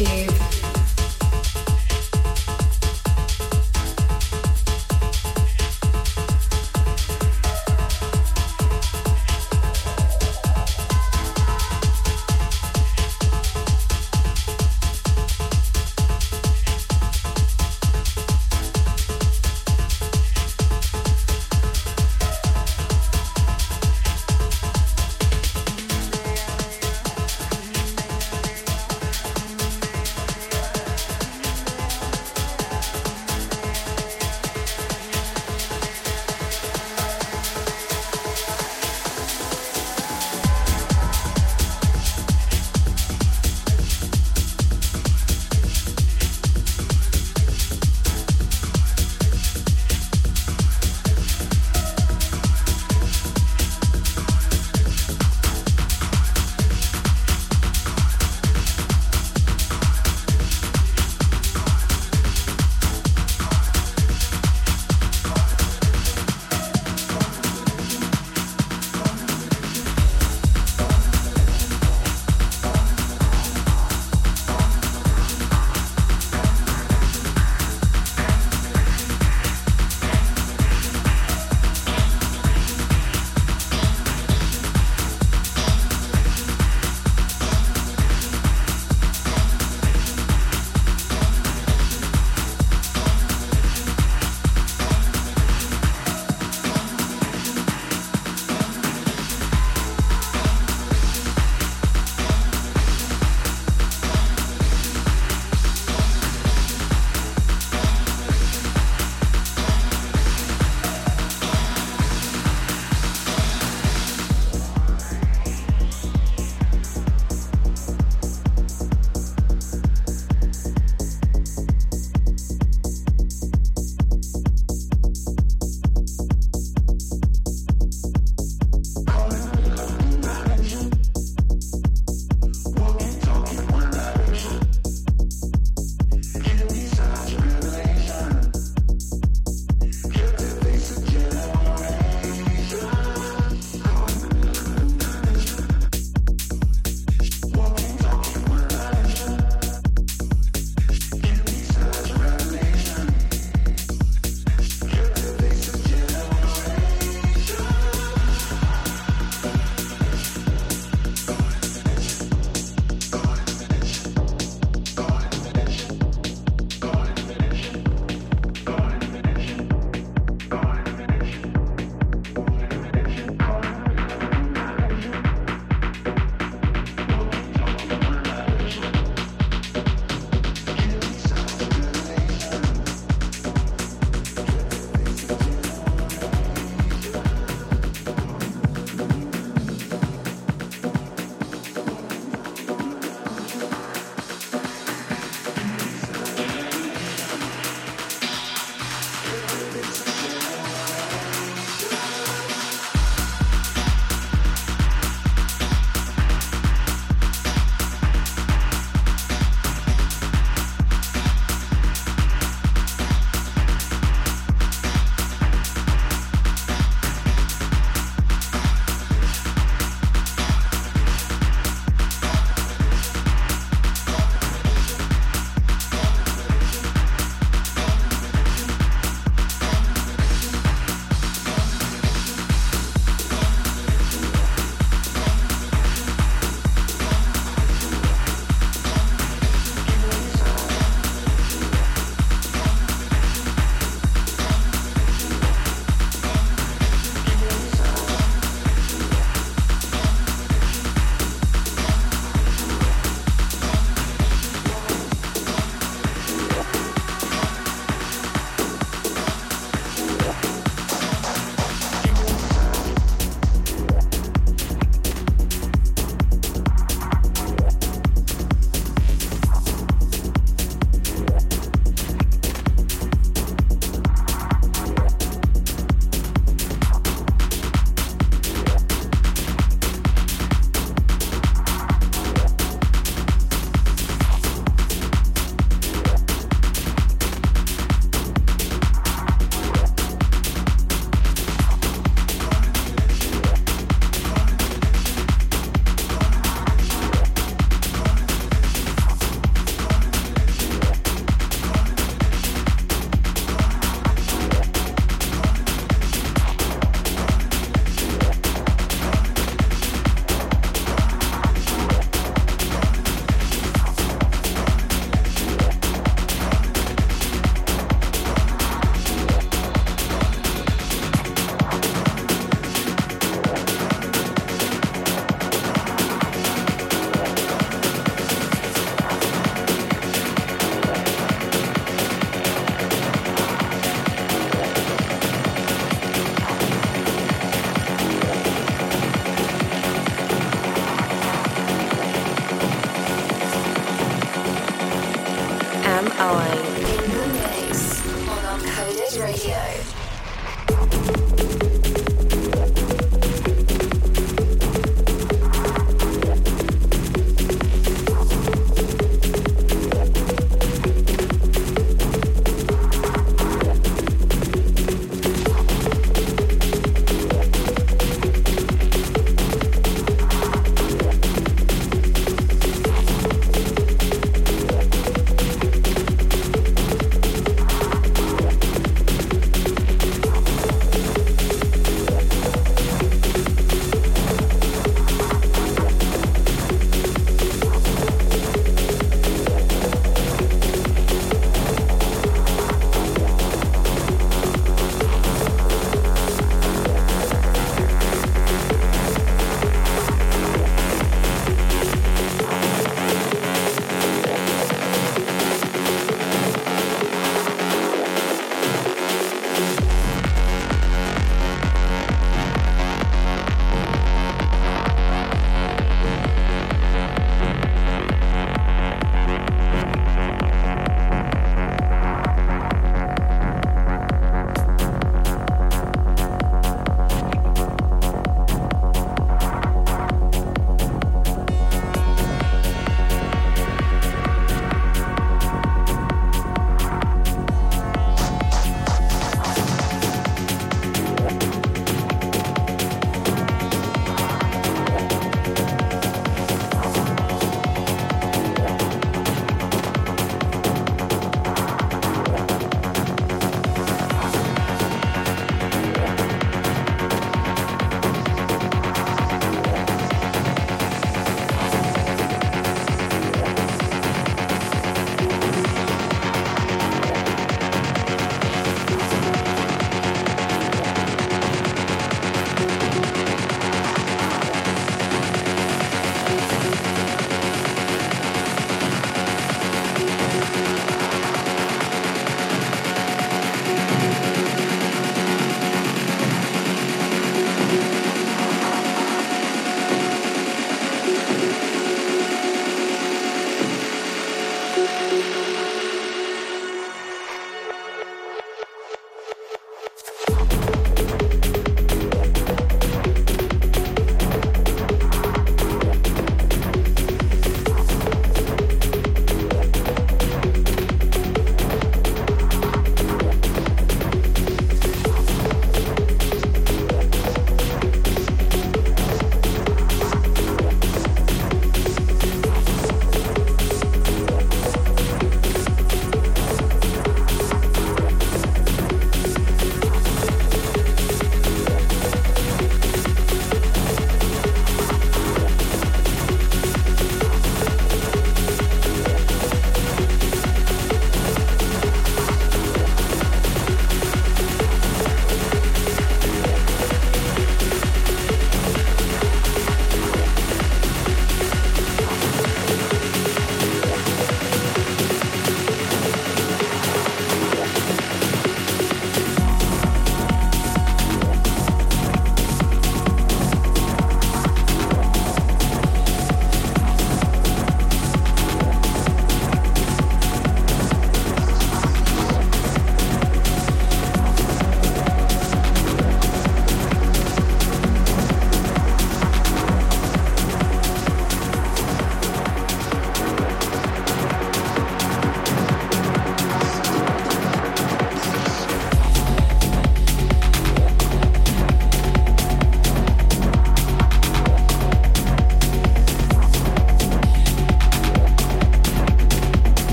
YouTube.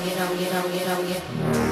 get on, get on, get on, get on, get on.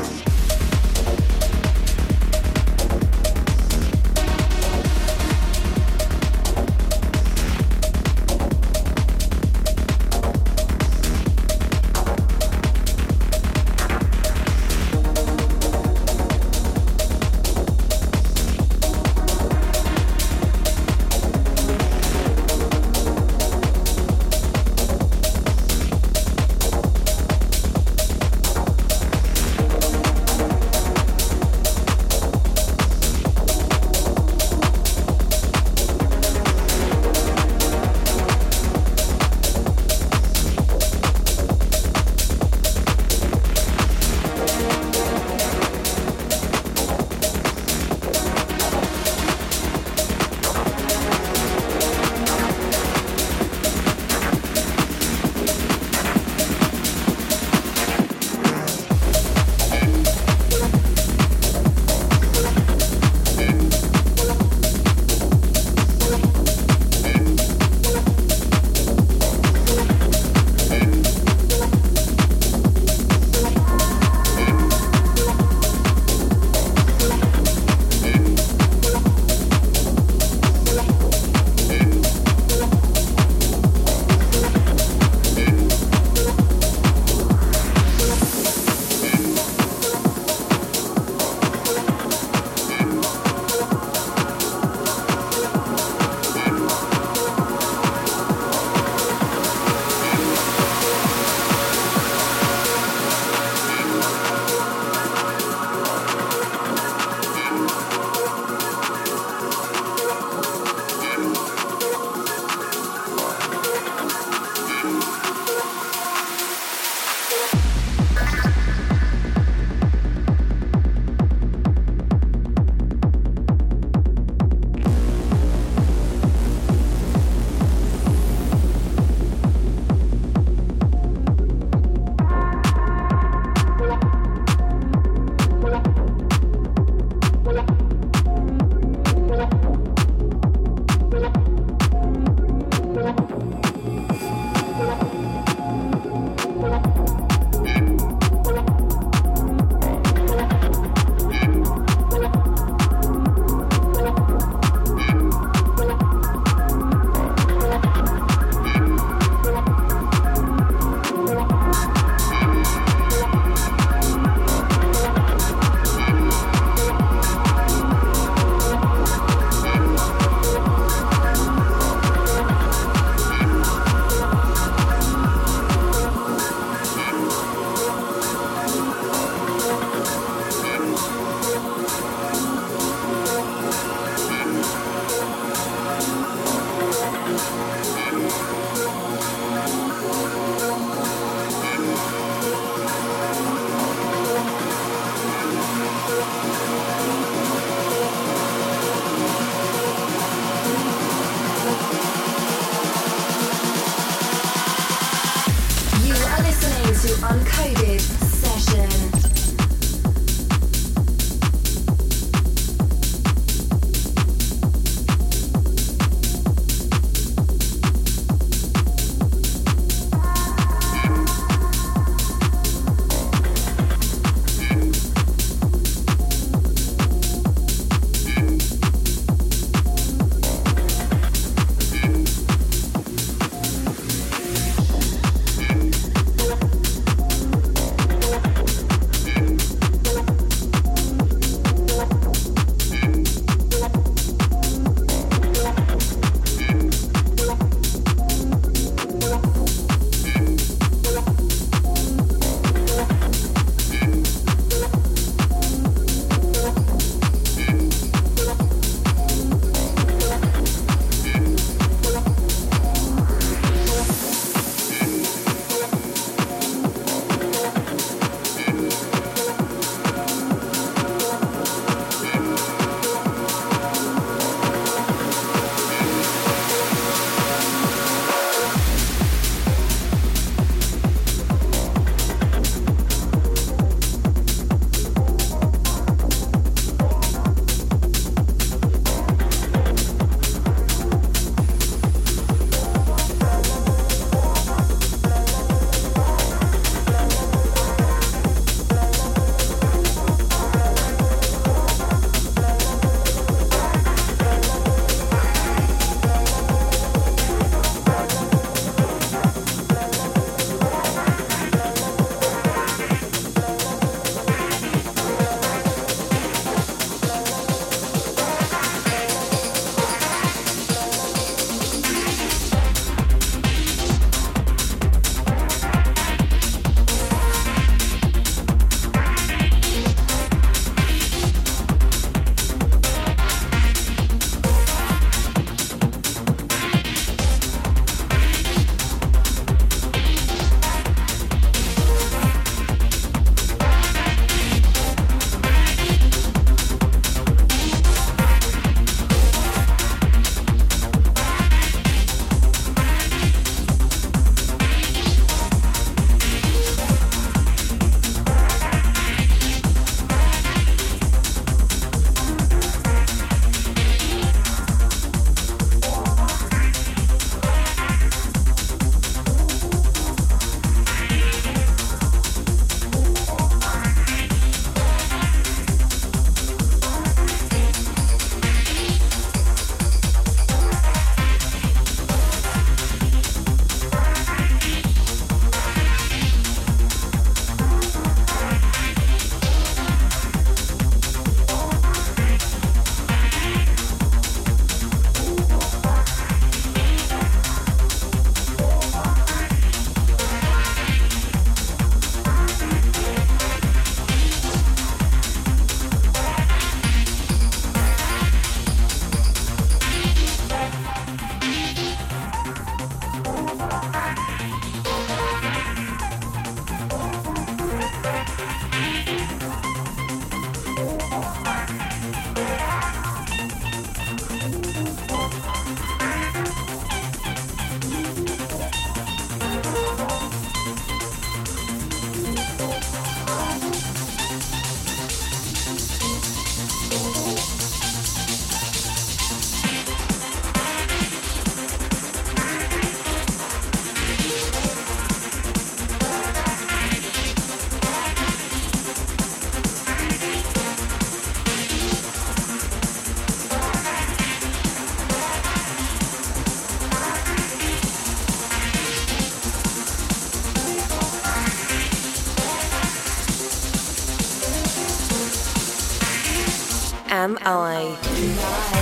MI.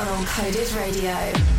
On Uncoded Radio.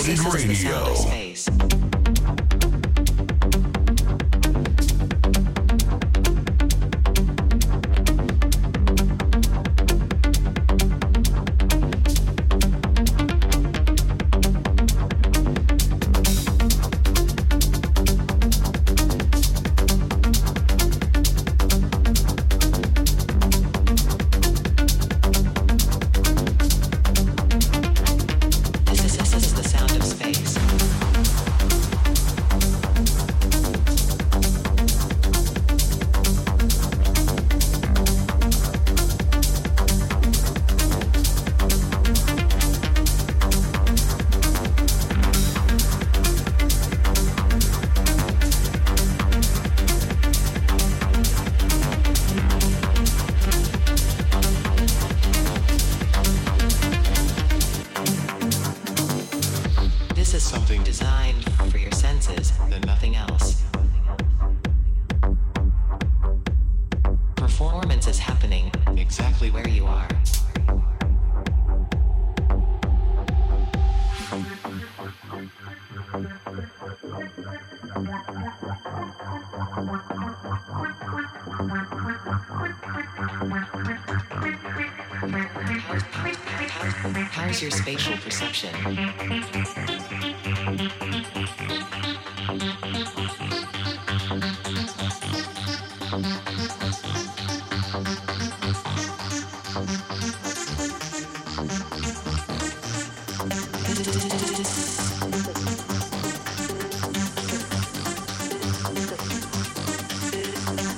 Uncoded Radio.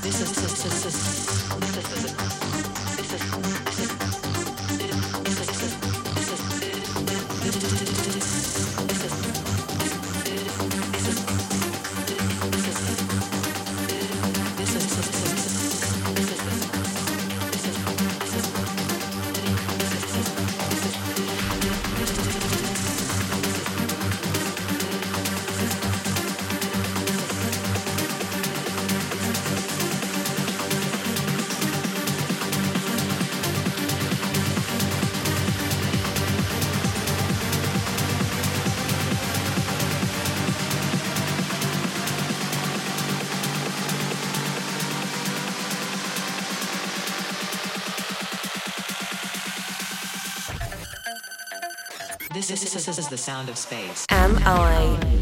this is this is this is This is, this is the sound of space. AM.I?